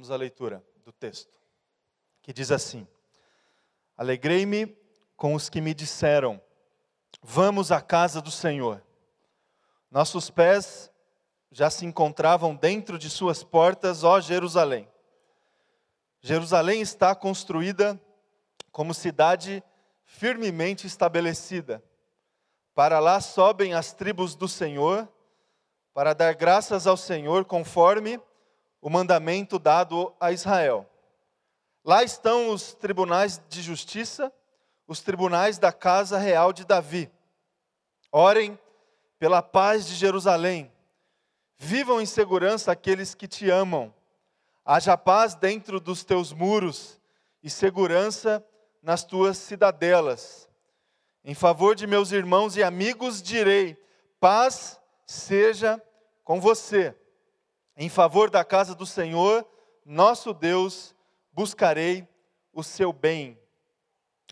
Vamos à leitura do texto, que diz assim: Alegrei-me com os que me disseram: Vamos à casa do Senhor. Nossos pés já se encontravam dentro de suas portas, ó Jerusalém. Jerusalém está construída como cidade firmemente estabelecida. Para lá sobem as tribos do Senhor, para dar graças ao Senhor conforme o mandamento dado a Israel. Lá estão os tribunais de justiça, os tribunais da casa real de Davi. Orem pela paz de Jerusalém. Vivam em segurança aqueles que te amam. Haja paz dentro dos teus muros e segurança nas tuas cidadelas. Em favor de meus irmãos e amigos direi: paz seja com você. Em favor da casa do Senhor, nosso Deus, buscarei o seu bem.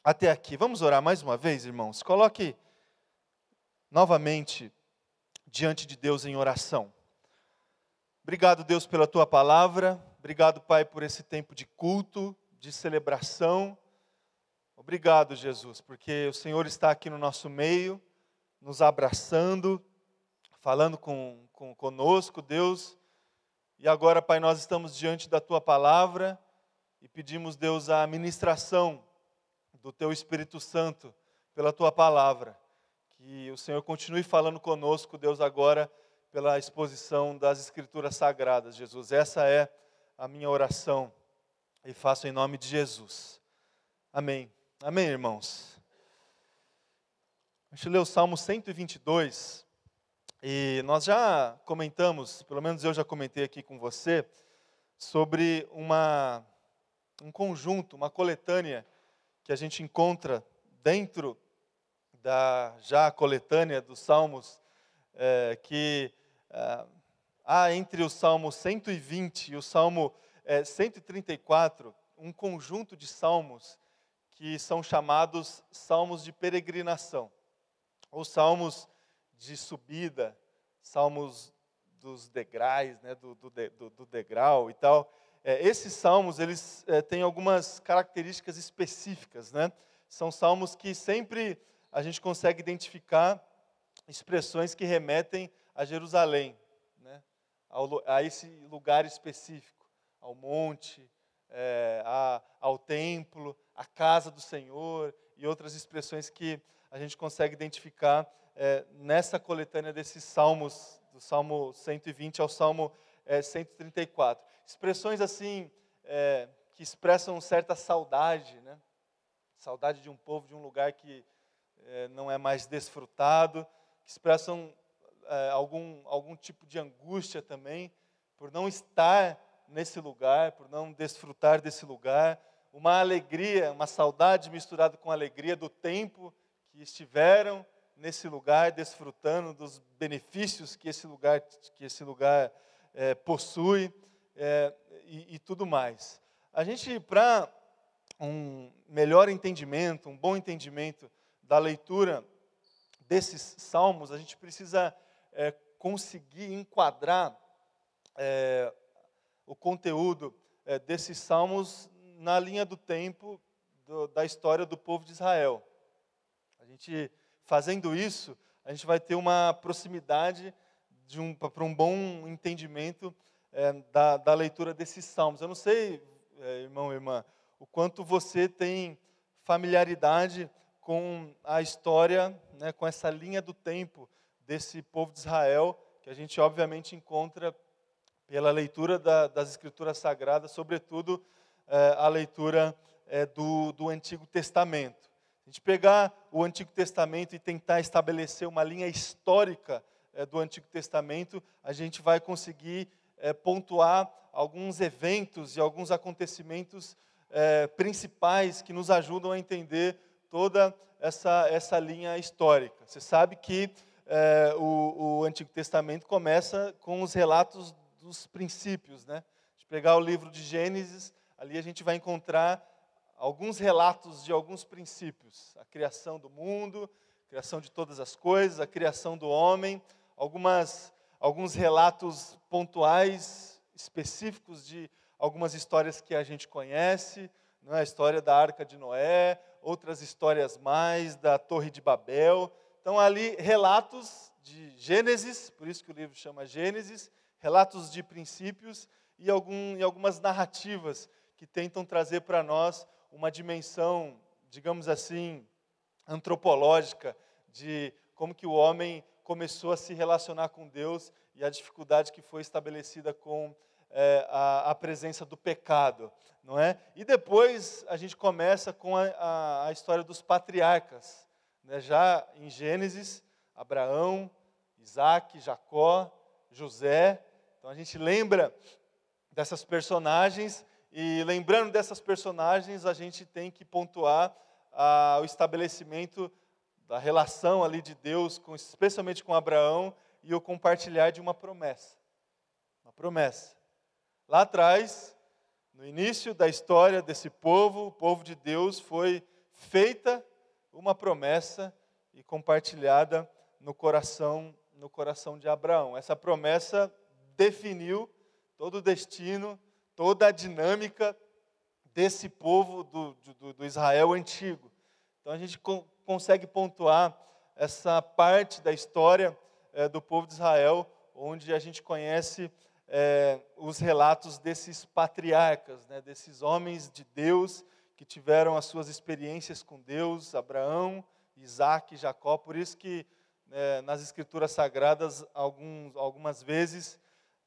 Até aqui. Vamos orar mais uma vez, irmãos? Coloque novamente diante de Deus em oração. Obrigado, Deus, pela tua palavra. Obrigado, Pai, por esse tempo de culto, de celebração. Obrigado, Jesus, porque o Senhor está aqui no nosso meio, nos abraçando, falando com, com conosco, Deus. E agora, Pai, nós estamos diante da tua palavra e pedimos, Deus, a ministração do teu Espírito Santo pela tua palavra. Que o Senhor continue falando conosco, Deus, agora pela exposição das Escrituras Sagradas, Jesus. Essa é a minha oração e faço em nome de Jesus. Amém. Amém, irmãos? A gente leu o Salmo 122 e nós já comentamos, pelo menos eu já comentei aqui com você, sobre uma, um conjunto, uma coletânea que a gente encontra dentro da já coletânea dos Salmos, é, que é, há entre o Salmo 120 e o Salmo é, 134 um conjunto de salmos que são chamados salmos de peregrinação, ou salmos de subida, salmos dos degraus, né, do, do, do, do degrau e tal. É, esses salmos, eles é, têm algumas características específicas, né? São salmos que sempre a gente consegue identificar expressões que remetem a Jerusalém, né? Ao, a esse lugar específico, ao monte, é, a, ao templo, à casa do Senhor e outras expressões que a gente consegue identificar é, nessa coletânea desses salmos, do Salmo 120 ao Salmo é, 134. Expressões assim é, que expressam certa saudade, né? saudade de um povo, de um lugar que é, não é mais desfrutado, que expressam é, algum, algum tipo de angústia também por não estar nesse lugar, por não desfrutar desse lugar, uma alegria, uma saudade misturada com alegria do tempo que estiveram nesse lugar, desfrutando dos benefícios que esse lugar, que esse lugar é, possui é, e, e tudo mais. A gente, para um melhor entendimento, um bom entendimento da leitura desses salmos, a gente precisa é, conseguir enquadrar é, o conteúdo é, desses salmos na linha do tempo do, da história do povo de Israel. A gente fazendo isso, a gente vai ter uma proximidade um, para um bom entendimento é, da, da, leitura desses salmos. Eu não sei, é, irmão e irmã, o quanto você tem familiaridade com a história, né, com essa linha do tempo desse povo de Israel, que a gente obviamente encontra pela leitura da, das Escrituras Sagradas, sobretudo é, a leitura é, do, do Antigo Testamento. A gente pegar o Antigo Testamento e tentar estabelecer uma linha histórica é, do Antigo Testamento, a gente vai conseguir é, pontuar alguns eventos e alguns acontecimentos é, principais que nos ajudam a entender toda essa, essa linha histórica. Você sabe que é, o, o Antigo Testamento começa com os relatos dos princípios, né? De pegar o livro de Gênesis, ali a gente vai encontrar alguns relatos de alguns princípios: a criação do mundo, a criação de todas as coisas, a criação do homem, algumas alguns relatos pontuais específicos de algumas histórias que a gente conhece, não é? a história da Arca de Noé, outras histórias mais da Torre de Babel. Então, ali, relatos de Gênesis, por isso que o livro chama Gênesis, relatos de princípios e, algum, e algumas narrativas que tentam trazer para nós uma dimensão, digamos assim, antropológica de como que o homem começou a se relacionar com Deus e a dificuldade que foi estabelecida com é, a, a, presença do pecado, não é? E depois a gente começa com a, a, a história dos patriarcas, né? já em Gênesis, Abraão, Isaac, Jacó, José. Então a gente lembra dessas personagens e lembrando dessas personagens a gente tem que pontuar o estabelecimento da relação ali de Deus, com, especialmente com Abraão e o compartilhar de uma promessa, uma promessa. Lá atrás, no início da história desse povo, o povo de Deus, foi feita uma promessa e compartilhada no coração, no coração de Abraão. Essa promessa definiu todo o destino, toda a dinâmica desse povo do, do, do Israel antigo. Então a gente co consegue pontuar essa parte da história é, do povo de Israel, onde a gente conhece é, os relatos desses patriarcas, né, desses homens de Deus que tiveram as suas experiências com Deus, Abraão, Isaac Jacó. Por isso que é, nas escrituras sagradas, alguns, algumas vezes,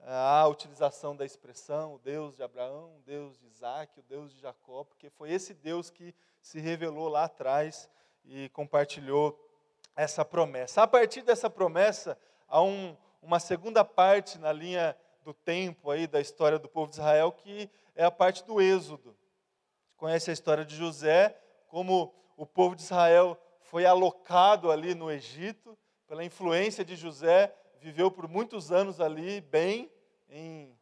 a utilização da expressão o Deus de Abraão, o Deus de Isaac, o Deus de Jacó, porque foi esse Deus que se revelou lá atrás e compartilhou essa promessa. A partir dessa promessa, há um, uma segunda parte na linha do tempo aí da história do povo de Israel, que é a parte do Êxodo. Conhece a história de José, como o povo de Israel foi alocado ali no Egito, pela influência de José, viveu por muitos anos ali bem, em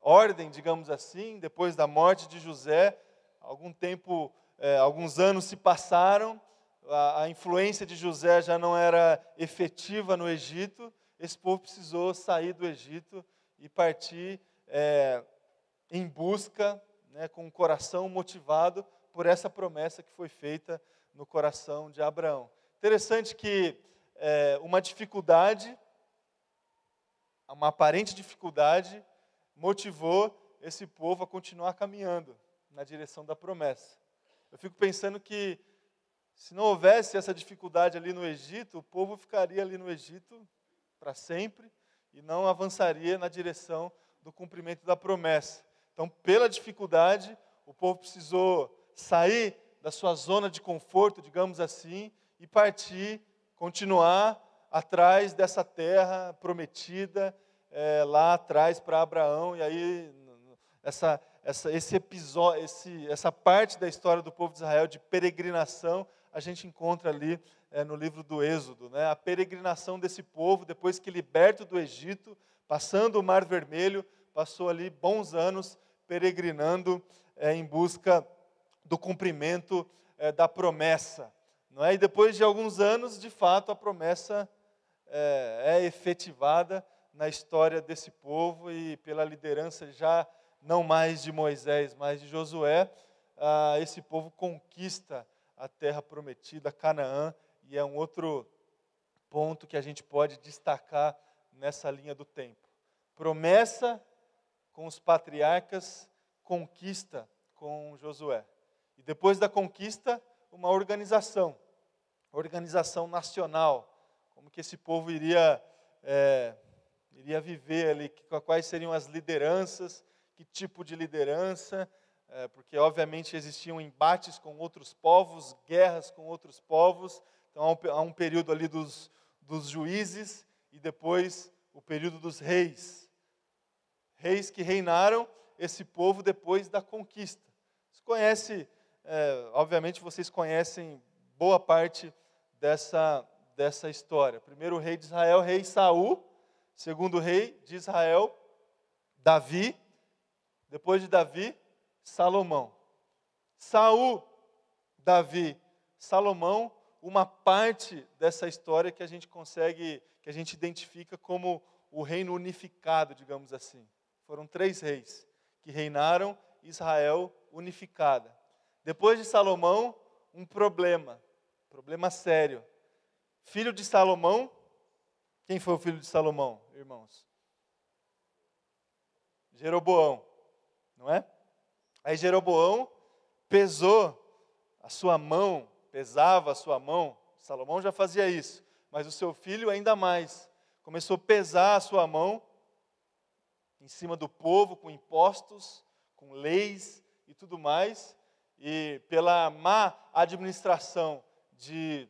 ordem, digamos assim, depois da morte de José, algum tempo, é, alguns anos se passaram, a, a influência de José já não era efetiva no Egito, esse povo precisou sair do Egito e partir é, em busca, né, com o coração motivado por essa promessa que foi feita no coração de Abraão. Interessante que é, uma dificuldade, uma aparente dificuldade, motivou esse povo a continuar caminhando na direção da promessa. Eu fico pensando que se não houvesse essa dificuldade ali no Egito, o povo ficaria ali no Egito para sempre e não avançaria na direção do cumprimento da promessa. Então, pela dificuldade, o povo precisou sair da sua zona de conforto, digamos assim, e partir, continuar atrás dessa terra prometida, é, lá atrás para Abraão. E aí, essa, essa, esse episódio, esse, essa parte da história do povo de Israel de peregrinação, a gente encontra ali é, no livro do Êxodo, né? a peregrinação desse povo, depois que liberto do Egito, passando o Mar Vermelho, passou ali bons anos peregrinando é, em busca do cumprimento é, da promessa. Não é? E depois de alguns anos, de fato, a promessa é, é efetivada na história desse povo e pela liderança já não mais de Moisés, mas de Josué, ah, esse povo conquista a terra prometida, Canaã, e é um outro ponto que a gente pode destacar nessa linha do tempo. Promessa com os patriarcas, conquista com Josué. E depois da conquista, uma organização, organização nacional, como que esse povo iria, é, iria viver ali, quais seriam as lideranças, que tipo de liderança, é, porque obviamente existiam embates com outros povos, guerras com outros povos, então há um, período ali dos, dos juízes e depois o período dos reis. Reis que reinaram esse povo depois da conquista. Você conhece, é, obviamente vocês conhecem boa parte dessa, dessa história. Primeiro rei de Israel, rei Saul. Segundo rei de Israel, Davi. Depois de Davi, Salomão. Saul, Davi, Salomão uma parte dessa história que a gente consegue, que a gente identifica como o reino unificado, digamos assim. Foram três reis que reinaram Israel unificada. Depois de Salomão, um problema, problema sério. Filho de Salomão, quem foi o filho de Salomão, irmãos? Jeroboão, não é? Aí Jeroboão pesou a sua mão, pesava a sua mão. Salomão já fazia isso, mas o seu filho ainda mais. Começou a pesar a sua mão em cima do povo com impostos, com leis e tudo mais. E pela má administração de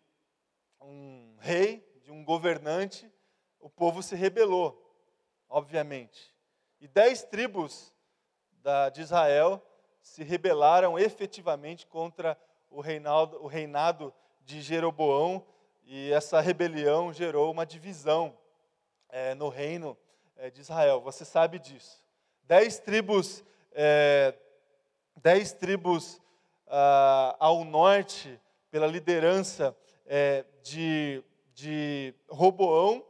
um rei, de um governante, o povo se rebelou, obviamente. E dez tribos da, de Israel se rebelaram efetivamente contra o reinado, o reinado de Jeroboão, e essa rebelião gerou uma divisão é, no reino é, de Israel. Você sabe disso. Dez tribos, é, dez tribos ah, ao norte, pela liderança é, de, de Roboão,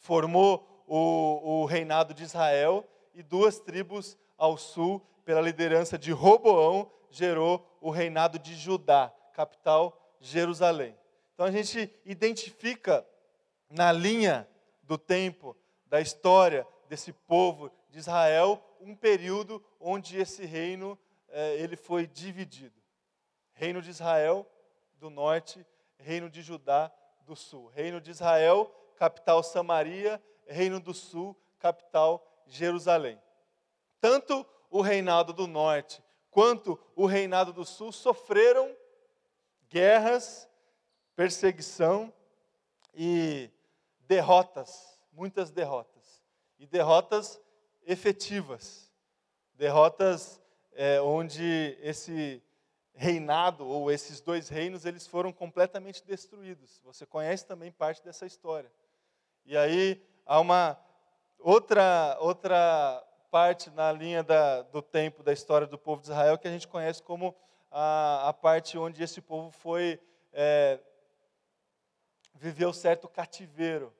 formou o, o reinado de Israel, e duas tribos ao sul, pela liderança de Roboão, gerou o reinado de Judá, capital Jerusalém. Então a gente identifica na linha do tempo, da história desse povo de Israel, um período onde esse reino eh, ele foi dividido. Reino de Israel do norte, reino de Judá do sul. Reino de Israel, capital Samaria, reino do sul, capital Jerusalém. Tanto o reinado do norte quanto o reinado do sul sofreram guerras, perseguição e derrotas, muitas derrotas. E derrotas efetivas. Derrotas é, onde esse reinado ou esses dois reinos eles foram completamente destruídos. Você conhece também parte dessa história. E aí há uma outra outra parte na linha da, do tempo da história do povo de Israel que a gente conhece como a, a parte onde esse povo foi é, viveu certo cativeiro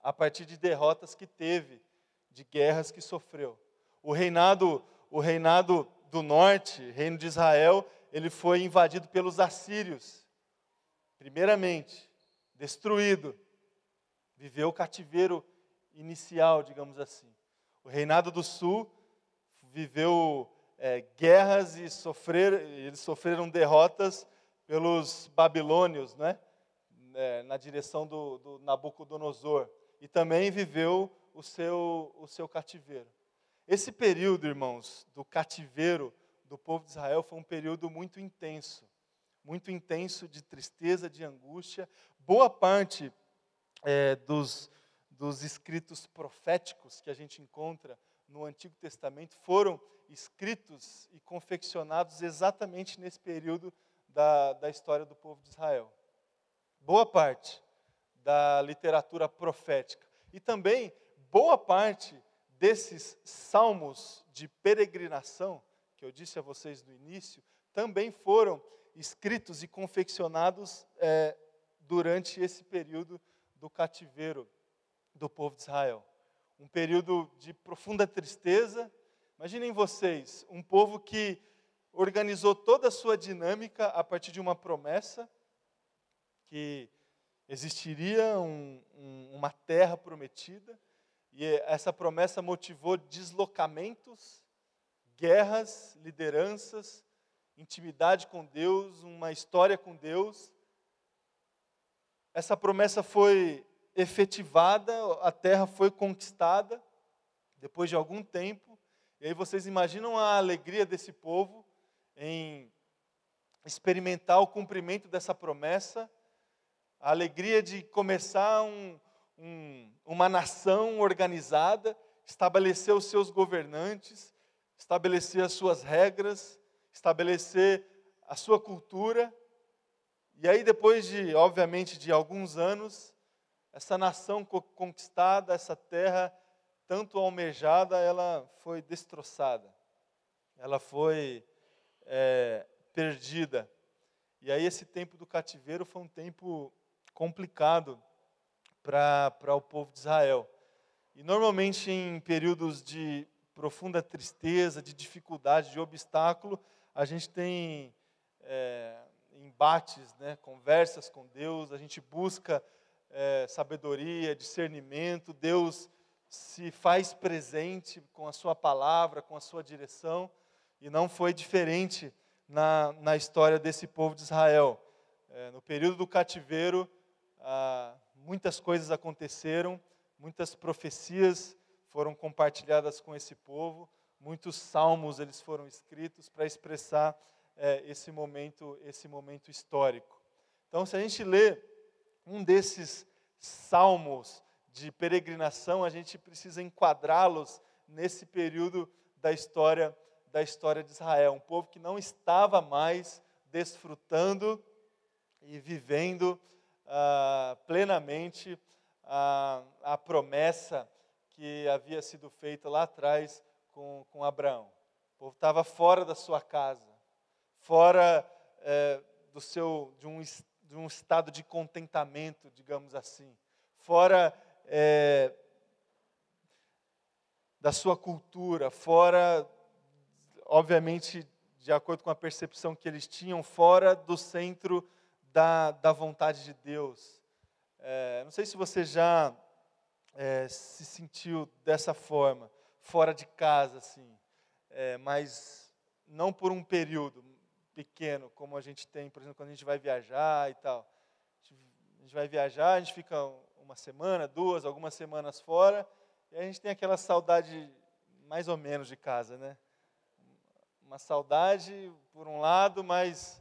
a partir de derrotas que teve, de guerras que sofreu. O reinado, o reinado do norte, reino de Israel, ele foi invadido pelos assírios. Primeiramente, destruído. Viveu o cativeiro inicial, digamos assim. O reinado do sul viveu é, guerras e sofrer, eles sofreram derrotas pelos babilônios, né? É, na direção do, do Nabucodonosor. E também viveu o seu, o seu cativeiro. Esse período, irmãos, do cativeiro do povo de Israel foi um período muito intenso. Muito intenso de tristeza, de angústia. Boa parte é, dos, dos escritos proféticos que a gente encontra no Antigo Testamento foram escritos e confeccionados exatamente nesse período da, da história do povo de Israel. Boa parte da literatura profética. E também boa parte desses salmos de peregrinação, que eu disse a vocês no início, também foram escritos e confeccionados é, durante esse período do cativeiro do povo de Israel. Um período de profunda tristeza. Imaginem vocês, um povo que organizou toda a sua dinâmica a partir de uma promessa que existiria um, um, uma terra prometida, e essa promessa motivou deslocamentos, guerras, lideranças, intimidade com Deus, uma história com Deus. Essa promessa foi efetivada, a terra foi conquistada depois de algum tempo. E aí vocês imaginam a alegria desse povo em experimentar o cumprimento dessa promessa, a alegria de começar um, um, uma nação organizada, estabelecer os seus governantes, estabelecer as suas regras, estabelecer a sua cultura. E aí, depois de, obviamente, de alguns anos, essa nação conquistada, essa terra tanto almejada, ela foi destroçada, ela foi é, perdida. E aí esse tempo do cativeiro foi um tempo complicado para o povo de Israel. E normalmente em períodos de profunda tristeza, de dificuldade, de obstáculo, a gente tem é, embates, né, conversas com Deus, a gente busca é, sabedoria, discernimento, Deus se faz presente com a sua palavra, com a sua direção, e não foi diferente na, na história desse povo de Israel. É, no período do cativeiro, ah, muitas coisas aconteceram, muitas profecias foram compartilhadas com esse povo, muitos salmos eles foram escritos para expressar é, esse momento, esse momento histórico. Então, se a gente lê um desses salmos de peregrinação, a gente precisa enquadrá-los nesse período da história da história de Israel, um povo que não estava mais desfrutando e vivendo ah, plenamente a, a promessa que havia sido feita lá atrás com, com Abraão. O povo estava fora da sua casa, fora é, do seu, de, um, de um estado de contentamento, digamos assim, fora é, da sua cultura, fora, obviamente, de acordo com a percepção que eles tinham, fora do centro da, da vontade de Deus. É, não sei se você já é, se sentiu dessa forma, fora de casa, assim, é, mas não por um período pequeno, como a gente tem, por exemplo, quando a gente vai viajar e tal. A gente vai viajar, a gente fica uma semana, duas, algumas semanas fora, e a gente tem aquela saudade mais ou menos de casa, né? Uma saudade por um lado, mas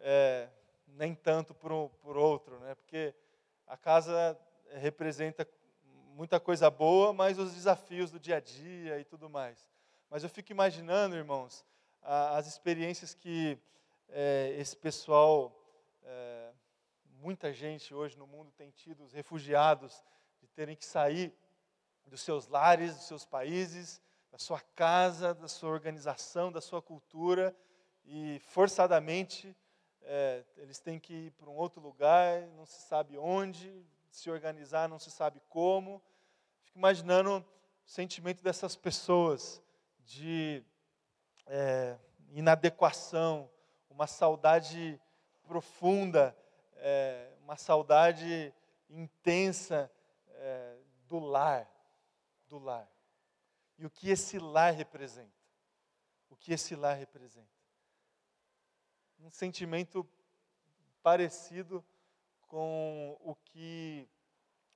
é, nem tanto por, por outro, né? Porque a casa representa muita coisa boa, mas os desafios do dia a dia e tudo mais. Mas eu fico imaginando, irmãos, as experiências que é, esse pessoal, é, muita gente hoje no mundo tem tido, os refugiados, de terem que sair dos seus lares, dos seus países, da sua casa, da sua organização, da sua cultura, e forçadamente é, eles têm que ir para um outro lugar, não se sabe onde, se organizar, não se sabe como. Fico imaginando o sentimento dessas pessoas de é, inadequação, uma saudade profunda, é, uma saudade intensa é, do lar, do lar. E o que esse lar representa? O que esse lar representa? Um sentimento parecido com o que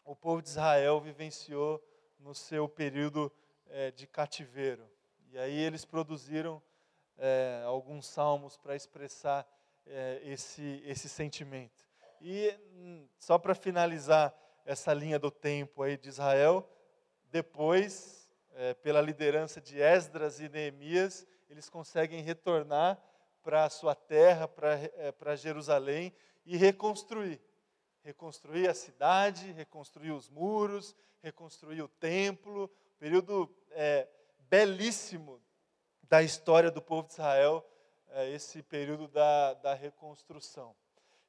o povo de Israel vivenciou no seu período é, de cativeiro. E aí eles produziram é, alguns salmos para expressar é, esse, esse sentimento. E hum, só para finalizar essa linha do tempo aí de Israel, depois, é, pela liderança de Esdras e Neemias, eles conseguem retornar para a sua terra, para é, Jerusalém e reconstruir reconstruir a cidade, reconstruir os muros, reconstruir o templo, período é, belíssimo da história do povo de Israel, é, esse período da, da reconstrução.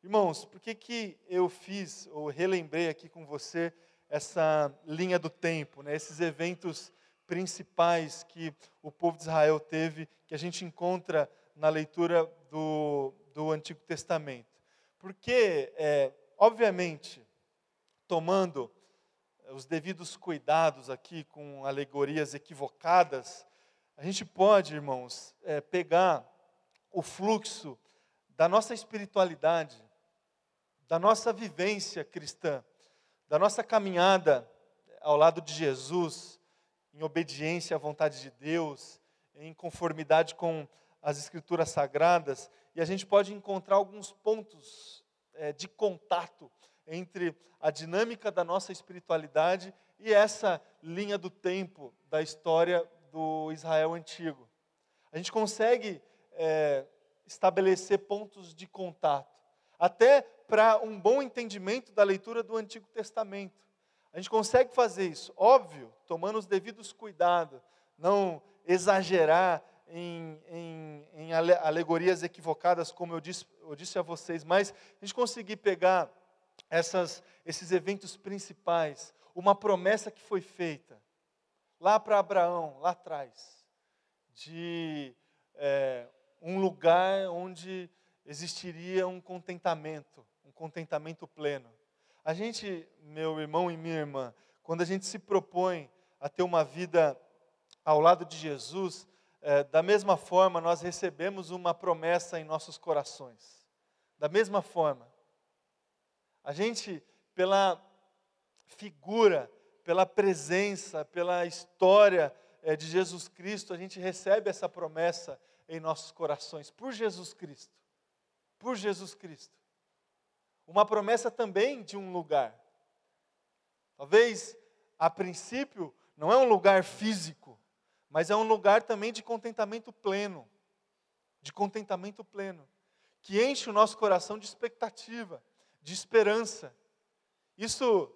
Irmãos, por que, que eu fiz, ou relembrei aqui com você, essa linha do tempo, né, esses eventos principais que o povo de Israel teve, que a gente encontra na leitura do, do Antigo Testamento? Porque é, Obviamente, tomando os devidos cuidados aqui com alegorias equivocadas, a gente pode, irmãos, é, pegar o fluxo da nossa espiritualidade, da nossa vivência cristã, da nossa caminhada ao lado de Jesus, em obediência à vontade de Deus, em conformidade com as Escrituras Sagradas, e a gente pode encontrar alguns pontos é, de contato entre a dinâmica da nossa espiritualidade e essa linha do tempo da história do Israel antigo. A gente consegue é, estabelecer pontos de contato, até para um bom entendimento da leitura do Antigo Testamento. A gente consegue fazer isso, óbvio, tomando os devidos cuidados, não exagerar em, em, em alegorias equivocadas, como eu disse, eu disse a vocês, mas a gente conseguir pegar essas, esses eventos principais, uma promessa que foi feita, lá para Abraão, lá atrás, de é, um lugar onde existiria um contentamento, um contentamento pleno. A gente, meu irmão e minha irmã, quando a gente se propõe a ter uma vida ao lado de Jesus, é, da mesma forma nós recebemos uma promessa em nossos corações. Da mesma forma, a gente, pela figura, pela presença, pela história é, de Jesus Cristo, a gente recebe essa promessa em nossos corações, por Jesus Cristo. Por Jesus Cristo. Uma promessa também de um lugar. Talvez, a princípio, não é um lugar físico, mas é um lugar também de contentamento pleno. De contentamento pleno. Que enche o nosso coração de expectativa, de esperança. Isso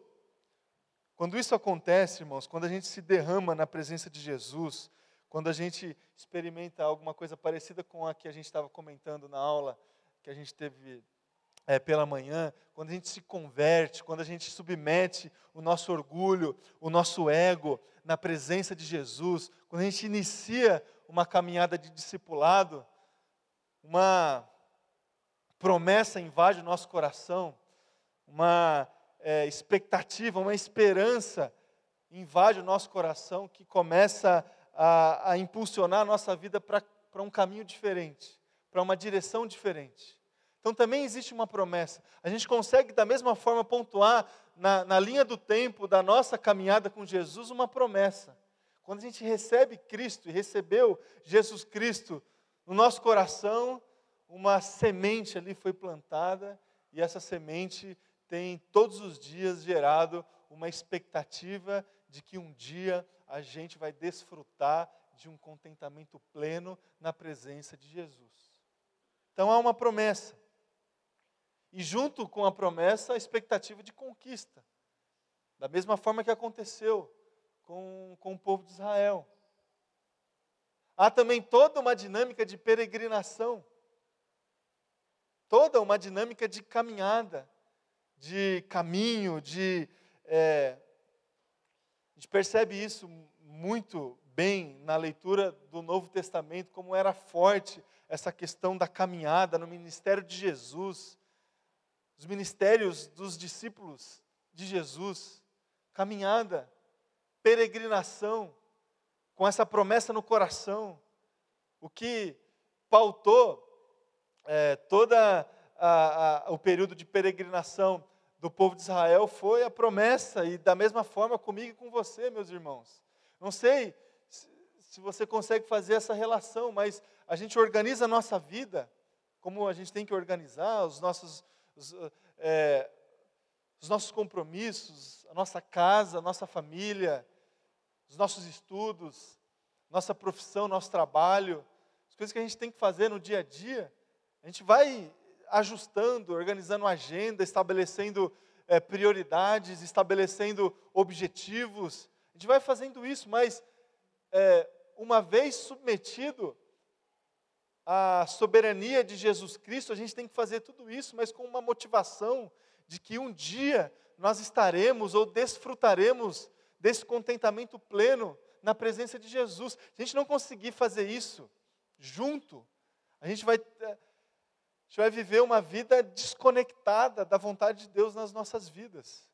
quando isso acontece, irmãos, quando a gente se derrama na presença de Jesus, quando a gente experimenta alguma coisa parecida com a que a gente estava comentando na aula que a gente teve é, pela manhã, quando a gente se converte, quando a gente submete o nosso orgulho, o nosso ego na presença de Jesus, quando a gente inicia uma caminhada de discipulado, uma promessa invade o nosso coração, uma é, expectativa, uma esperança invade o nosso coração que começa a, a impulsionar a nossa vida para um caminho diferente, para uma direção diferente. Então também existe uma promessa. A gente consegue da mesma forma pontuar na, na linha do tempo da nossa caminhada com Jesus uma promessa. Quando a gente recebe Cristo e recebeu Jesus Cristo no nosso coração, uma semente ali foi plantada e essa semente tem todos os dias gerado uma expectativa de que um dia a gente vai desfrutar de um contentamento pleno na presença de Jesus. Então há uma promessa. E junto com a promessa, a expectativa de conquista. Da mesma forma que aconteceu com, com o povo de Israel. Há também toda uma dinâmica de peregrinação, toda uma dinâmica de caminhada, de caminho, de. É, a gente percebe isso muito bem na leitura do Novo Testamento, como era forte essa questão da caminhada no ministério de Jesus, os ministérios dos discípulos de Jesus, caminhada, peregrinação, com essa promessa no coração, o que pautou é, a, o período de peregrinação do povo de Israel foi a promessa, e da mesma forma comigo e com você, meus irmãos. Não sei se você consegue fazer essa relação, mas a gente organiza a nossa vida como a gente tem que organizar os nossos, os, é, os nossos compromissos, a nossa casa, a nossa família, os nossos estudos, nossa profissão, nosso trabalho, as coisas que a gente tem que fazer no dia a dia. A gente vai ajustando, organizando agenda, estabelecendo é, prioridades, estabelecendo objetivos. A gente vai fazendo isso, mas é, uma vez submetido à soberania de Jesus Cristo, a gente tem que fazer tudo isso, mas com uma motivação de que um dia nós estaremos ou desfrutaremos desse contentamento pleno na presença de Jesus. Se a gente não conseguir fazer isso junto, a gente vai é, gente vai viver uma vida desconectada da vontade de Deus nas nossas vidas,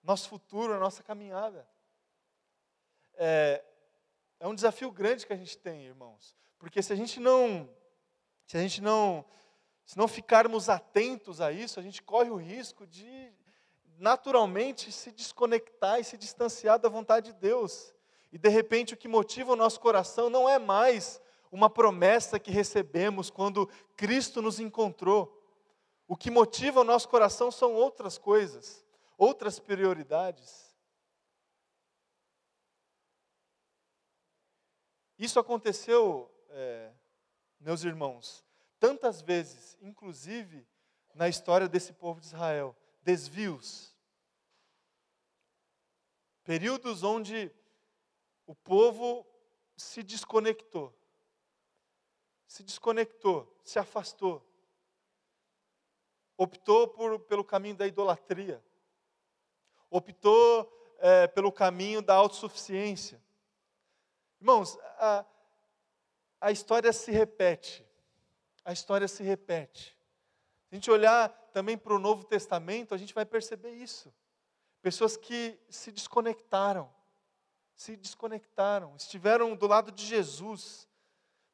nosso futuro, a nossa caminhada. É, é um desafio grande que a gente tem, irmãos, porque se a gente não, se a gente não, se não ficarmos atentos a isso, a gente corre o risco de naturalmente se desconectar e se distanciar da vontade de Deus. E de repente o que motiva o nosso coração não é mais uma promessa que recebemos quando Cristo nos encontrou. O que motiva o nosso coração são outras coisas, outras prioridades. Isso aconteceu, é, meus irmãos, tantas vezes, inclusive na história desse povo de Israel desvios. Períodos onde o povo se desconectou se desconectou, se afastou, optou por, pelo caminho da idolatria, optou é, pelo caminho da autossuficiência. Irmãos, a, a história se repete. A história se repete. Se a gente olhar também para o Novo Testamento, a gente vai perceber isso. Pessoas que se desconectaram, se desconectaram, estiveram do lado de Jesus,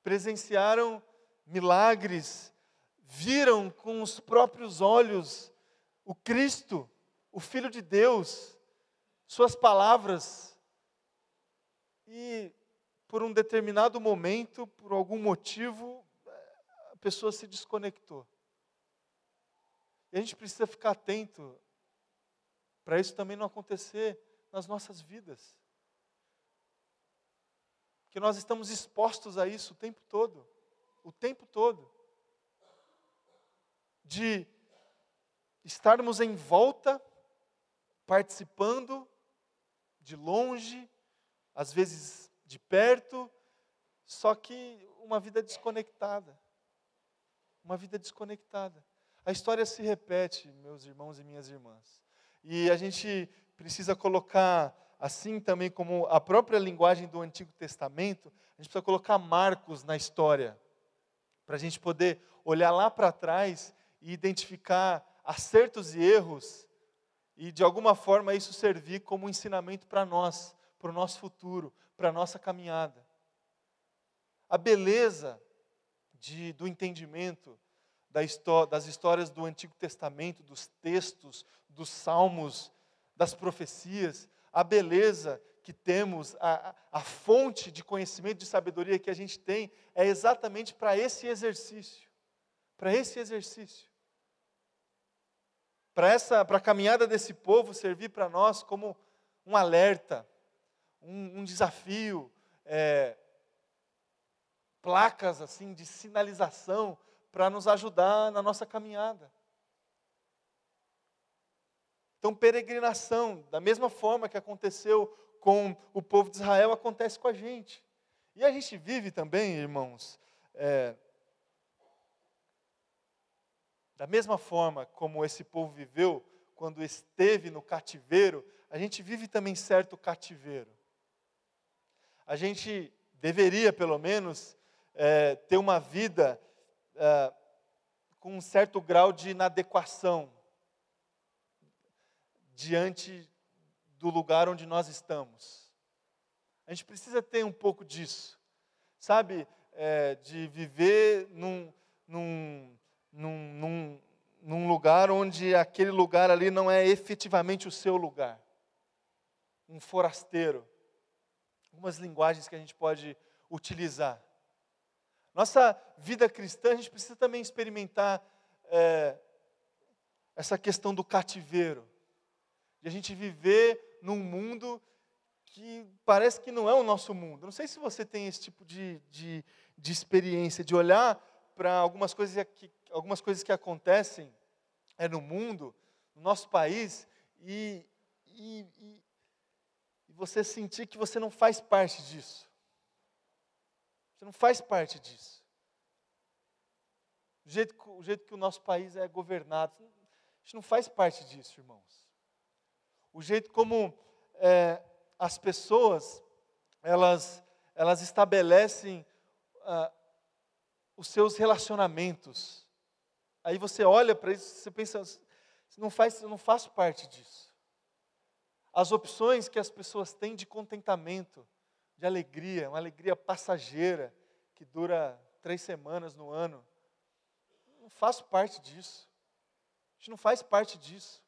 presenciaram milagres, viram com os próprios olhos o Cristo, o Filho de Deus, suas palavras, e por um determinado momento, por algum motivo, a pessoa se desconectou. E a gente precisa ficar atento para isso também não acontecer nas nossas vidas. Que nós estamos expostos a isso o tempo todo, o tempo todo. De estarmos em volta, participando, de longe, às vezes de perto, só que uma vida desconectada. Uma vida desconectada. A história se repete, meus irmãos e minhas irmãs. E a gente precisa colocar, assim também como a própria linguagem do Antigo Testamento, a gente precisa colocar marcos na história, para a gente poder olhar lá para trás e identificar acertos e erros, e de alguma forma isso servir como ensinamento para nós, para o nosso futuro, para a nossa caminhada. A beleza de, do entendimento das histórias do Antigo Testamento, dos textos, dos salmos, das profecias, a beleza que temos, a, a fonte de conhecimento, de sabedoria que a gente tem, é exatamente para esse exercício. Para esse exercício. Para essa, para a caminhada desse povo servir para nós como um alerta, um, um desafio, é, placas assim de sinalização para nos ajudar na nossa caminhada. Então, peregrinação, da mesma forma que aconteceu com o povo de Israel, acontece com a gente. E a gente vive também, irmãos, é, da mesma forma como esse povo viveu quando esteve no cativeiro, a gente vive também certo cativeiro. A gente deveria, pelo menos, é, ter uma vida é, com um certo grau de inadequação diante do lugar onde nós estamos. A gente precisa ter um pouco disso, sabe? É, de viver num, num, num, num, num lugar onde aquele lugar ali não é efetivamente o seu lugar. Um forasteiro. Algumas linguagens que a gente pode utilizar. Nossa vida cristã, a gente precisa também experimentar é, essa questão do cativeiro, de a gente viver num mundo que parece que não é o nosso mundo. Não sei se você tem esse tipo de, de, de experiência, de olhar para algumas coisas que, algumas coisas que acontecem é, no mundo, no nosso país, e, e, e, e você sentir que você não faz parte disso. Você não faz parte disso. O jeito, o jeito que o nosso país é governado, a gente não faz parte disso, irmãos. O jeito como é, as pessoas, elas, elas estabelecem ah, os seus relacionamentos. Aí você olha para isso, você pensa, não faz, eu não faço parte disso. As opções que as pessoas têm de contentamento, de alegria, uma alegria passageira, que dura três semanas no ano. Não faço parte disso. A gente não faz parte disso.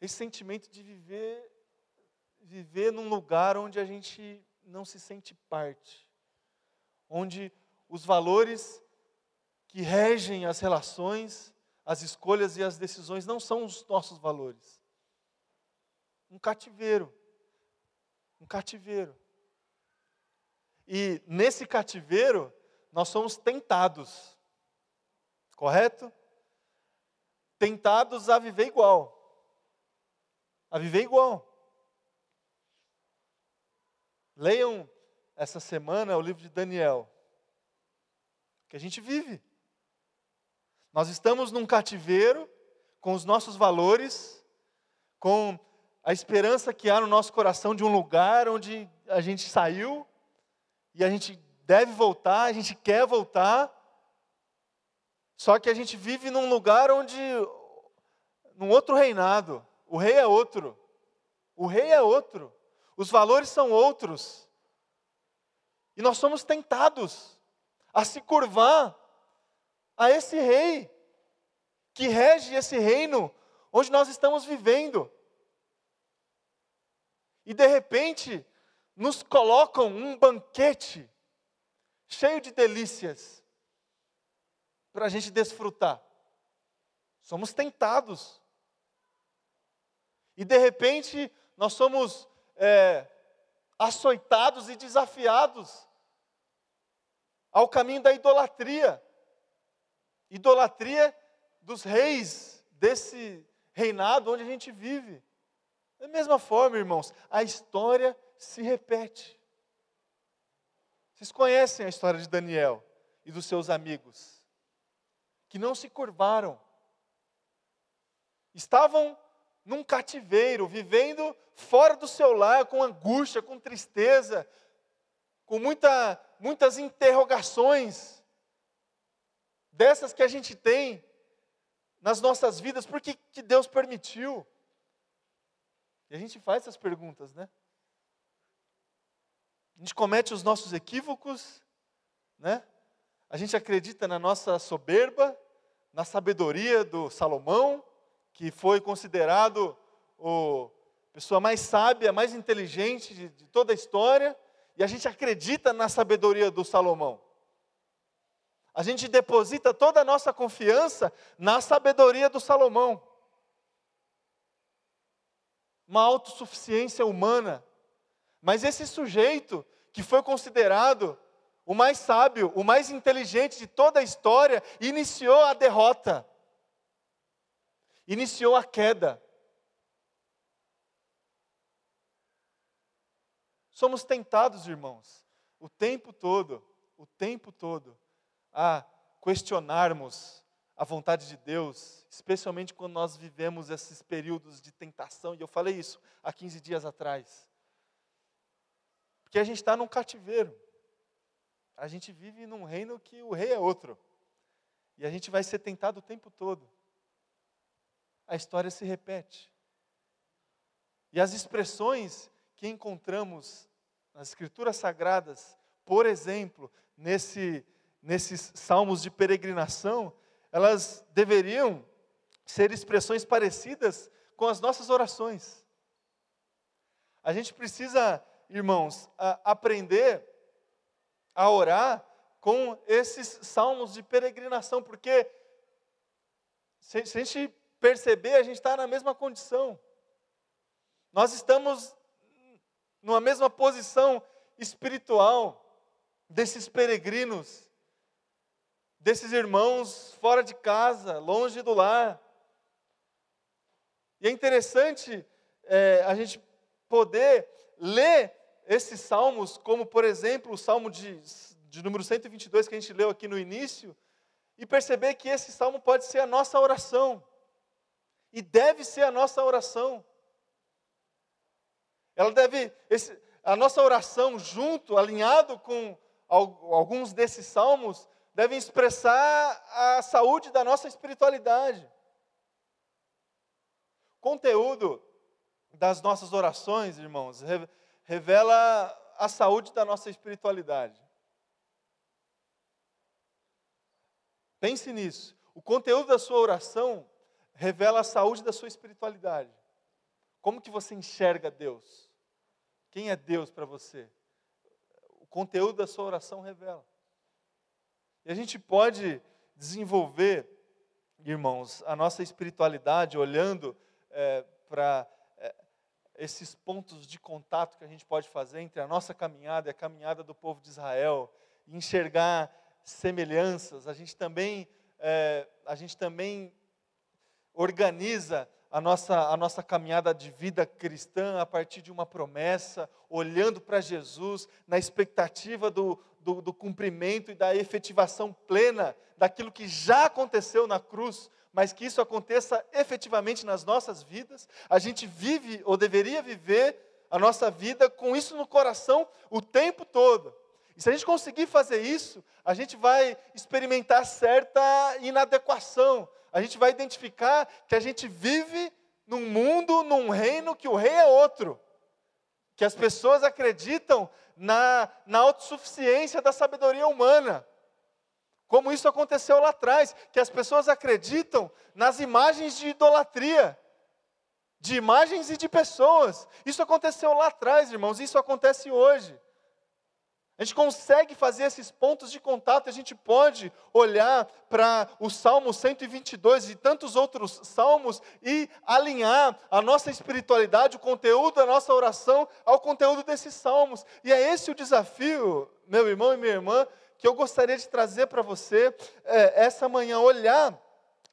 Esse sentimento de viver, viver num lugar onde a gente não se sente parte, onde os valores que regem as relações, as escolhas e as decisões não são os nossos valores um cativeiro. Um cativeiro. E nesse cativeiro, nós somos tentados. Correto? Tentados a viver igual. A viver igual. Leiam essa semana o livro de Daniel. Que a gente vive. Nós estamos num cativeiro com os nossos valores, com a esperança que há no nosso coração de um lugar onde a gente saiu e a gente deve voltar, a gente quer voltar. Só que a gente vive num lugar onde num outro reinado, o rei é outro. O rei é outro. Os valores são outros. E nós somos tentados a se curvar a esse rei que rege esse reino onde nós estamos vivendo. E de repente, nos colocam um banquete cheio de delícias para a gente desfrutar. Somos tentados. E de repente, nós somos é, açoitados e desafiados ao caminho da idolatria. Idolatria dos reis desse reinado onde a gente vive. Da mesma forma, irmãos, a história se repete. Vocês conhecem a história de Daniel e dos seus amigos, que não se curvaram, estavam num cativeiro, vivendo fora do seu lar, com angústia, com tristeza, com muita, muitas interrogações, dessas que a gente tem nas nossas vidas, por que, que Deus permitiu? E a gente faz essas perguntas, né? A gente comete os nossos equívocos, né? A gente acredita na nossa soberba, na sabedoria do Salomão, que foi considerado a pessoa mais sábia, mais inteligente de, de toda a história, e a gente acredita na sabedoria do Salomão. A gente deposita toda a nossa confiança na sabedoria do Salomão. Uma autossuficiência humana. Mas esse sujeito, que foi considerado o mais sábio, o mais inteligente de toda a história, iniciou a derrota, iniciou a queda. Somos tentados, irmãos, o tempo todo, o tempo todo, a questionarmos a vontade de Deus, especialmente quando nós vivemos esses períodos de tentação, e eu falei isso há 15 dias atrás. Porque a gente está num cativeiro, a gente vive num reino que o rei é outro, e a gente vai ser tentado o tempo todo. A história se repete. E as expressões que encontramos nas Escrituras Sagradas, por exemplo, nesse nesses salmos de peregrinação, elas deveriam ser expressões parecidas com as nossas orações. A gente precisa, irmãos, a aprender a orar com esses salmos de peregrinação, porque se, a gente perceber, a gente está na mesma condição. Nós estamos numa mesma posição espiritual desses peregrinos desses irmãos fora de casa, longe do lar. E é interessante é, a gente poder ler esses salmos, como por exemplo o salmo de, de número 122 que a gente leu aqui no início, e perceber que esse salmo pode ser a nossa oração, e deve ser a nossa oração. Ela deve, esse, a nossa oração junto, alinhado com alguns desses salmos, devem expressar a saúde da nossa espiritualidade. O conteúdo das nossas orações, irmãos, revela a saúde da nossa espiritualidade. Pense nisso. O conteúdo da sua oração revela a saúde da sua espiritualidade. Como que você enxerga Deus? Quem é Deus para você? O conteúdo da sua oração revela. E a gente pode desenvolver, irmãos, a nossa espiritualidade olhando é, para é, esses pontos de contato que a gente pode fazer entre a nossa caminhada e a caminhada do povo de Israel, enxergar semelhanças. A gente também, é, a gente também organiza a nossa, a nossa caminhada de vida cristã a partir de uma promessa, olhando para Jesus, na expectativa do, do, do cumprimento e da efetivação plena daquilo que já aconteceu na cruz, mas que isso aconteça efetivamente nas nossas vidas. A gente vive ou deveria viver a nossa vida com isso no coração o tempo todo. E se a gente conseguir fazer isso, a gente vai experimentar certa inadequação. A gente vai identificar que a gente vive num mundo, num reino que o rei é outro. Que as pessoas acreditam na, na autossuficiência da sabedoria humana. Como isso aconteceu lá atrás, que as pessoas acreditam nas imagens de idolatria, de imagens e de pessoas. Isso aconteceu lá atrás, irmãos, isso acontece hoje. A gente consegue fazer esses pontos de contato, a gente pode olhar para o Salmo 122 e tantos outros salmos e alinhar a nossa espiritualidade, o conteúdo da nossa oração ao conteúdo desses salmos. E é esse o desafio, meu irmão e minha irmã, que eu gostaria de trazer para você é, essa manhã, olhar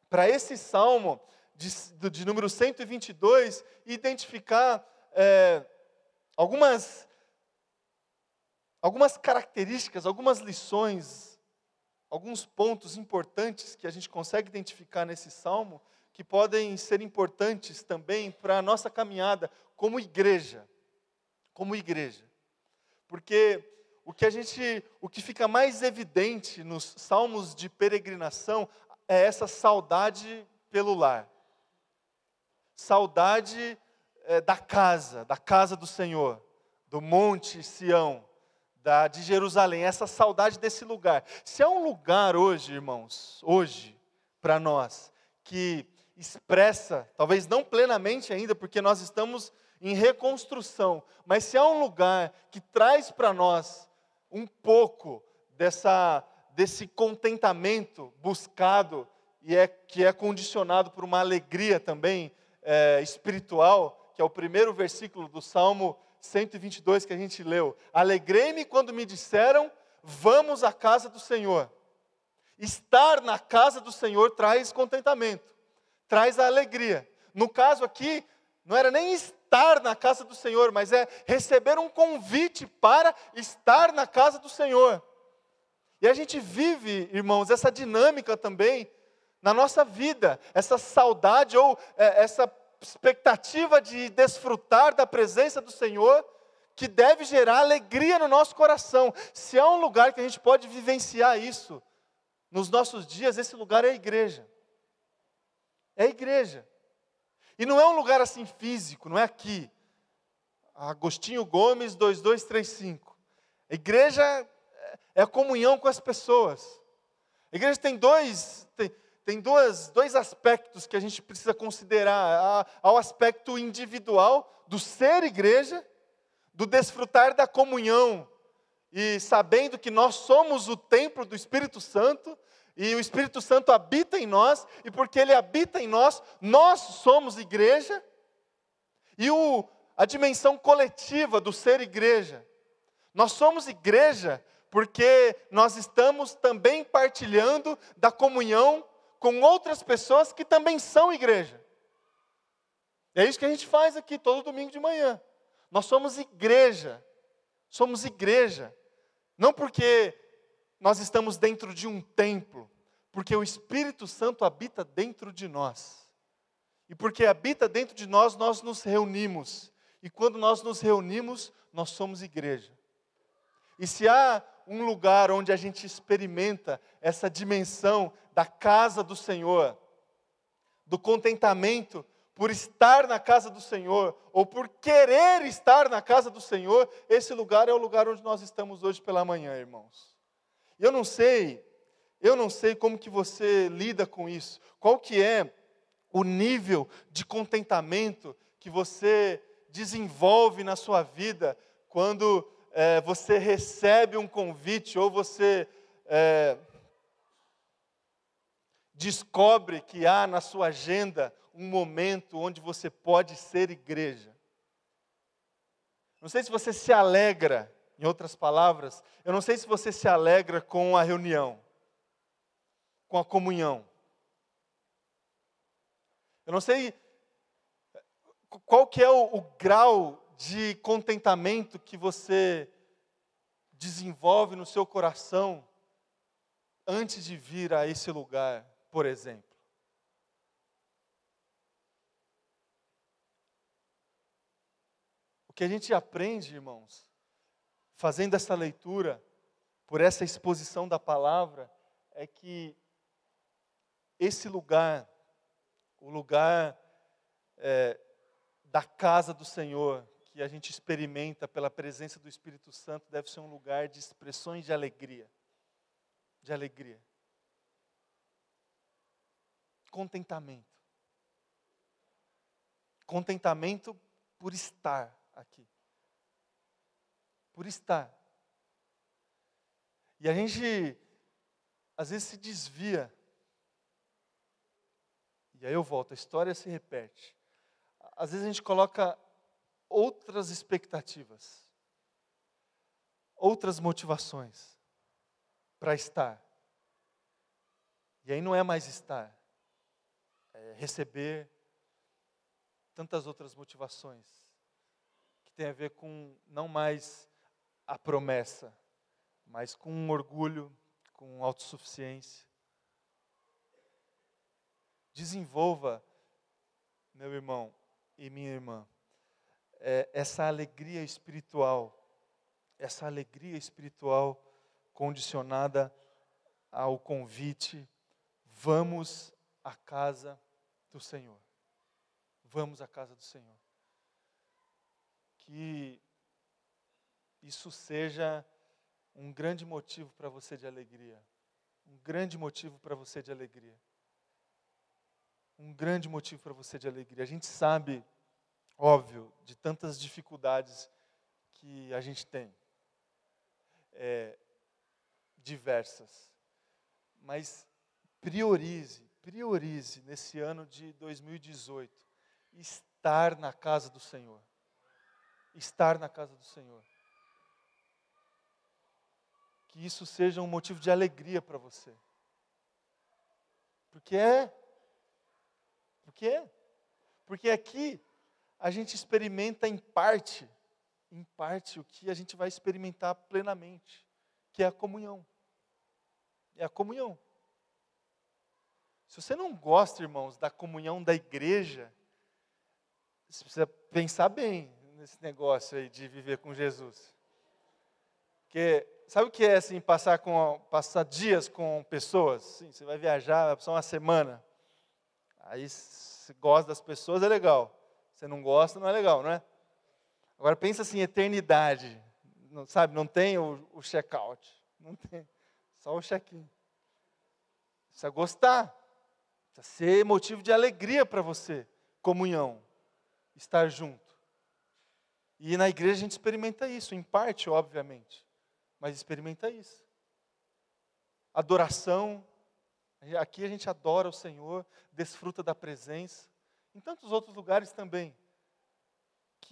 para esse salmo de, de número 122 e identificar é, algumas algumas características, algumas lições, alguns pontos importantes que a gente consegue identificar nesse salmo, que podem ser importantes também para a nossa caminhada como igreja. Como igreja. Porque o que a gente, o que fica mais evidente nos salmos de peregrinação é essa saudade pelo lar. Saudade é, da casa, da casa do Senhor, do monte Sião, da, de Jerusalém, essa saudade desse lugar. Se há um lugar hoje, irmãos, hoje, para nós, que expressa, talvez não plenamente ainda, porque nós estamos em reconstrução, mas se há um lugar que traz para nós um pouco dessa, desse contentamento buscado e é, que é condicionado por uma alegria também é, espiritual, que é o primeiro versículo do Salmo 122 que a gente leu. Alegrei-me quando me disseram: vamos à casa do Senhor. Estar na casa do Senhor traz contentamento, traz a alegria. No caso aqui, não era nem estar na casa do Senhor, mas é receber um convite para estar na casa do Senhor. E a gente vive, irmãos, essa dinâmica também na nossa vida, essa saudade ou é, essa expectativa de desfrutar da presença do Senhor, que deve gerar alegria no nosso coração. Se há um lugar que a gente pode vivenciar isso nos nossos dias, esse lugar é a igreja. É a igreja. E não é um lugar assim físico, não é aqui. Agostinho Gomes 2235. A igreja é a comunhão com as pessoas. A igreja tem dois, tem, tem dois, dois aspectos que a gente precisa considerar: ao aspecto individual do ser igreja, do desfrutar da comunhão e sabendo que nós somos o templo do Espírito Santo e o Espírito Santo habita em nós, e porque ele habita em nós, nós somos igreja. E o, a dimensão coletiva do ser igreja. Nós somos igreja porque nós estamos também partilhando da comunhão com outras pessoas que também são igreja. É isso que a gente faz aqui todo domingo de manhã. Nós somos igreja. Somos igreja. Não porque nós estamos dentro de um templo, porque o Espírito Santo habita dentro de nós. E porque habita dentro de nós, nós nos reunimos. E quando nós nos reunimos, nós somos igreja. E se há um lugar onde a gente experimenta essa dimensão da casa do Senhor, do contentamento por estar na casa do Senhor, ou por querer estar na casa do Senhor, esse lugar é o lugar onde nós estamos hoje pela manhã, irmãos. Eu não sei, eu não sei como que você lida com isso, qual que é o nível de contentamento que você desenvolve na sua vida quando é, você recebe um convite ou você é, descobre que há na sua agenda um momento onde você pode ser igreja. Não sei se você se alegra, em outras palavras, eu não sei se você se alegra com a reunião, com a comunhão. Eu não sei qual que é o, o grau de contentamento que você desenvolve no seu coração antes de vir a esse lugar, por exemplo. O que a gente aprende, irmãos, fazendo essa leitura, por essa exposição da palavra, é que esse lugar, o lugar é, da casa do Senhor, que a gente experimenta pela presença do Espírito Santo, deve ser um lugar de expressões de alegria. De alegria. Contentamento. Contentamento por estar aqui. Por estar. E a gente, às vezes, se desvia. E aí eu volto, a história se repete. Às vezes a gente coloca outras expectativas, outras motivações para estar. E aí não é mais estar, é receber tantas outras motivações que tem a ver com não mais a promessa, mas com um orgulho, com autossuficiência. Desenvolva, meu irmão e minha irmã, é, essa alegria espiritual, essa alegria espiritual condicionada ao convite, vamos à casa do Senhor. Vamos à casa do Senhor. Que isso seja um grande motivo para você de alegria. Um grande motivo para você de alegria. Um grande motivo para você de alegria. A gente sabe, óbvio, de tantas dificuldades que a gente tem. É, diversas. Mas priorize, priorize nesse ano de 2018 estar na casa do Senhor. Estar na casa do Senhor que isso seja um motivo de alegria para você. Porque é. Porque é. Porque aqui a gente experimenta em parte, em parte, o que a gente vai experimentar plenamente, que é a comunhão. É a comunhão. Se você não gosta, irmãos, da comunhão da igreja, você precisa pensar bem nesse negócio aí de viver com Jesus. Porque sabe o que é assim, passar, com, passar dias com pessoas? Sim, você vai viajar, vai passar uma semana. Aí você gosta das pessoas, é legal. Você não gosta, não é legal, não é? Agora pensa assim, eternidade. Não, sabe, não tem o, o check-out. Não tem. Só o check-in. Precisa gostar. Precisa ser motivo de alegria para você. Comunhão. Estar junto. E na igreja a gente experimenta isso, em parte, obviamente mas experimenta isso. Adoração, aqui a gente adora o Senhor, desfruta da presença, em tantos outros lugares também.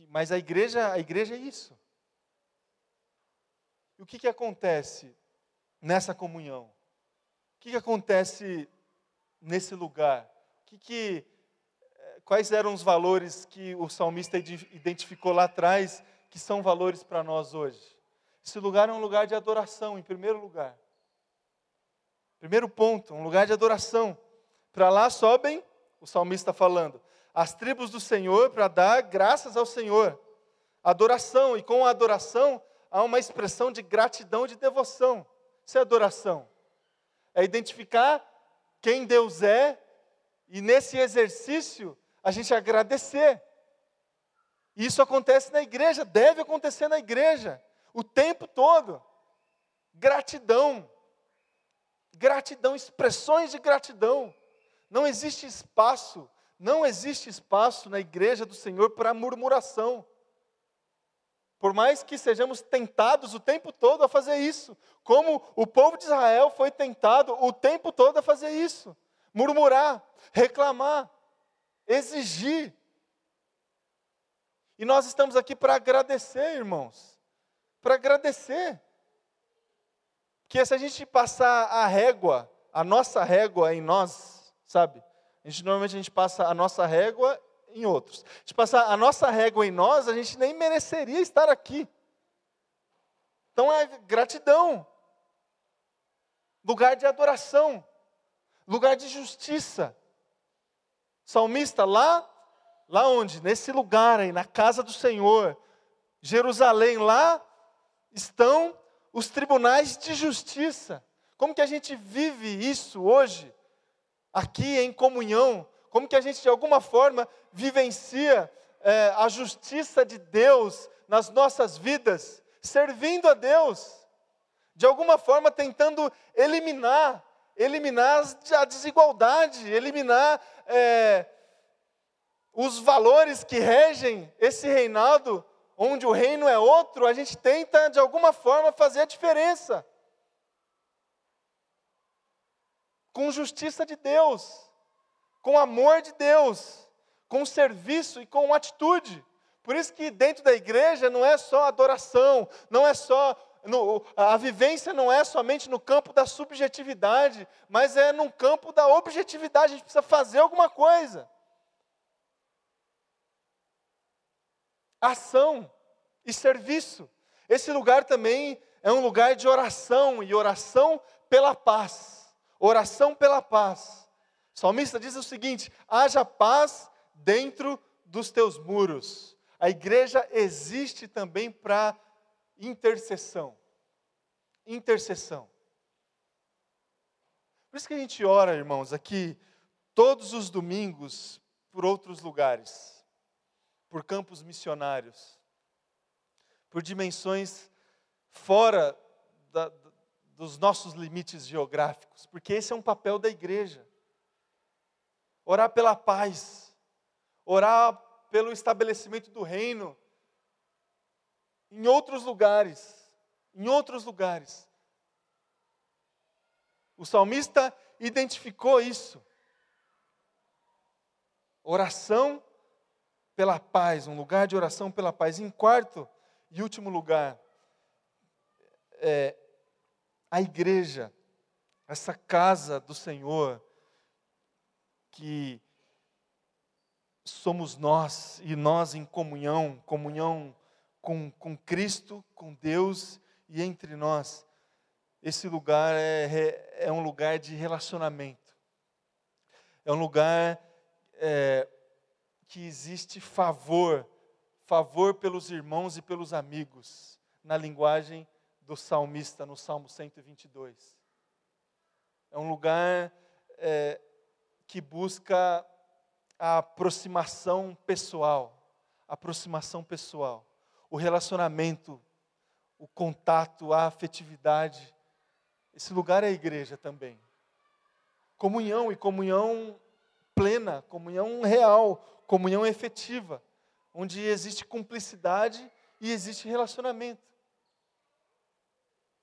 Mas a igreja, a igreja é isso. E o que, que acontece nessa comunhão? O que, que acontece nesse lugar? Que, que eh, quais eram os valores que o salmista identificou lá atrás que são valores para nós hoje? Esse lugar é um lugar de adoração, em primeiro lugar. Primeiro ponto, um lugar de adoração. Para lá sobem, o salmista falando, as tribos do Senhor para dar graças ao Senhor. Adoração, e com a adoração há uma expressão de gratidão, de devoção. Isso é adoração. É identificar quem Deus é e nesse exercício a gente agradecer. Isso acontece na igreja, deve acontecer na igreja o tempo todo. Gratidão. Gratidão, expressões de gratidão. Não existe espaço, não existe espaço na igreja do Senhor para murmuração. Por mais que sejamos tentados o tempo todo a fazer isso, como o povo de Israel foi tentado o tempo todo a fazer isso, murmurar, reclamar, exigir. E nós estamos aqui para agradecer, irmãos para agradecer. Porque se a gente passar a régua, a nossa régua em nós, sabe? A gente normalmente a gente passa a nossa régua em outros. Se passar a nossa régua em nós, a gente nem mereceria estar aqui. Então é gratidão. Lugar de adoração. Lugar de justiça. Salmista lá, lá onde? Nesse lugar aí, na casa do Senhor, Jerusalém, lá estão os tribunais de justiça. Como que a gente vive isso hoje, aqui em comunhão? Como que a gente, de alguma forma, vivencia é, a justiça de Deus nas nossas vidas, servindo a Deus? De alguma forma, tentando eliminar, eliminar a desigualdade, eliminar é, os valores que regem esse reinado, onde o reino é outro, a gente tenta, de alguma forma, fazer a diferença. Com justiça de Deus, com amor de Deus, com serviço e com atitude. Por isso que dentro da igreja não é só adoração, não é só no, a vivência não é somente no campo da subjetividade, mas é no campo da objetividade. A gente precisa fazer alguma coisa. Ação e serviço. Esse lugar também é um lugar de oração e oração pela paz. Oração pela paz. O salmista diz o seguinte: haja paz dentro dos teus muros. A igreja existe também para intercessão. Intercessão. Por isso que a gente ora, irmãos, aqui todos os domingos por outros lugares, por campos missionários, por dimensões fora da, dos nossos limites geográficos, porque esse é um papel da igreja. Orar pela paz, orar pelo estabelecimento do reino em outros lugares, em outros lugares. O salmista identificou isso. Oração pela paz, um lugar de oração pela paz. Em quarto e último lugar, é, a igreja, essa casa do Senhor, que somos nós e nós em comunhão, comunhão com, com Cristo, com Deus e entre nós. Esse lugar é, é um lugar de relacionamento, é um lugar é, que existe favor, favor pelos irmãos e pelos amigos, na linguagem do salmista, no Salmo 122. É um lugar é, que busca a aproximação pessoal, aproximação pessoal, o relacionamento, o contato, a afetividade. Esse lugar é a igreja também. Comunhão e comunhão plena, comunhão real, comunhão efetiva, onde existe cumplicidade e existe relacionamento.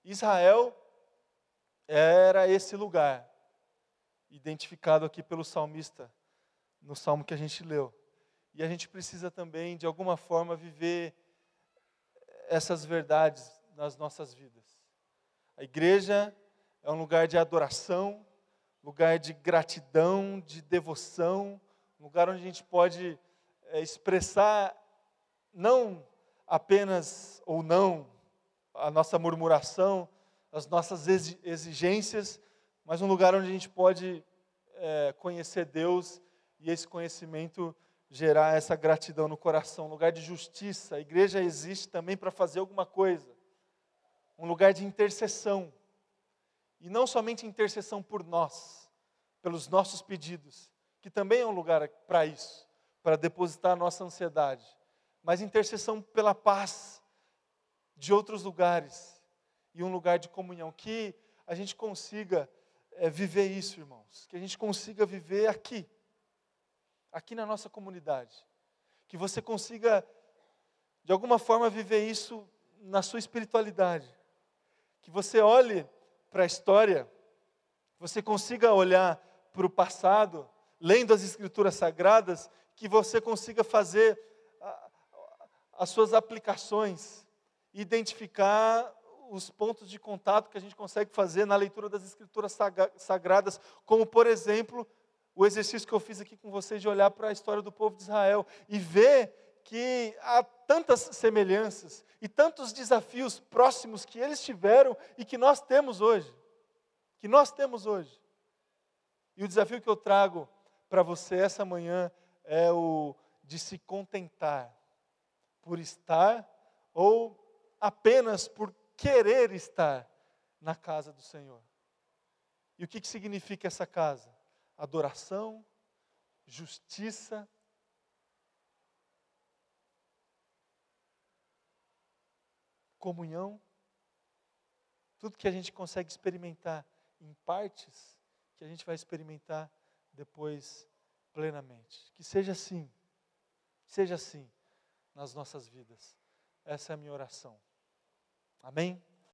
Israel era esse lugar, identificado aqui pelo salmista no salmo que a gente leu. E a gente precisa também, de alguma forma, viver essas verdades nas nossas vidas. A igreja é um lugar de adoração, lugar de gratidão, de devoção, lugar onde a gente pode é, expressar não apenas ou não a nossa murmuração, as nossas exigências, mas um lugar onde a gente pode é, conhecer Deus e esse conhecimento gerar essa gratidão no coração, um lugar de justiça. A igreja existe também para fazer alguma coisa, um lugar de intercessão. E não somente intercessão por nós, pelos nossos pedidos, que também é um lugar para isso, para depositar a nossa ansiedade, mas intercessão pela paz de outros lugares e um lugar de comunhão. Que a gente consiga é, viver isso, irmãos, que a gente consiga viver aqui. Aqui na nossa comunidade. Que você consiga, de alguma forma, viver isso na sua espiritualidade. Que você olhe para a história, você consiga olhar para o passado, lendo as Escrituras Sagradas, que você consiga fazer as suas aplicações, identificar os pontos de contato que a gente consegue fazer na leitura das Escrituras Sagradas, como, por exemplo, o exercício que eu fiz aqui com vocês de olhar para a história do povo de Israel e ver que há tantas semelhanças e tantos desafios próximos que eles tiveram e que nós temos hoje. Que nós temos hoje. E o desafio que eu trago para você essa manhã é o de se contentar por estar ou apenas por querer estar na casa do Senhor. E o que, que significa essa casa? Adoração, justiça, comunhão, tudo que a gente consegue experimentar em partes, que a gente vai experimentar depois plenamente. Que seja assim, seja assim nas nossas vidas. Essa é a minha oração. Amém?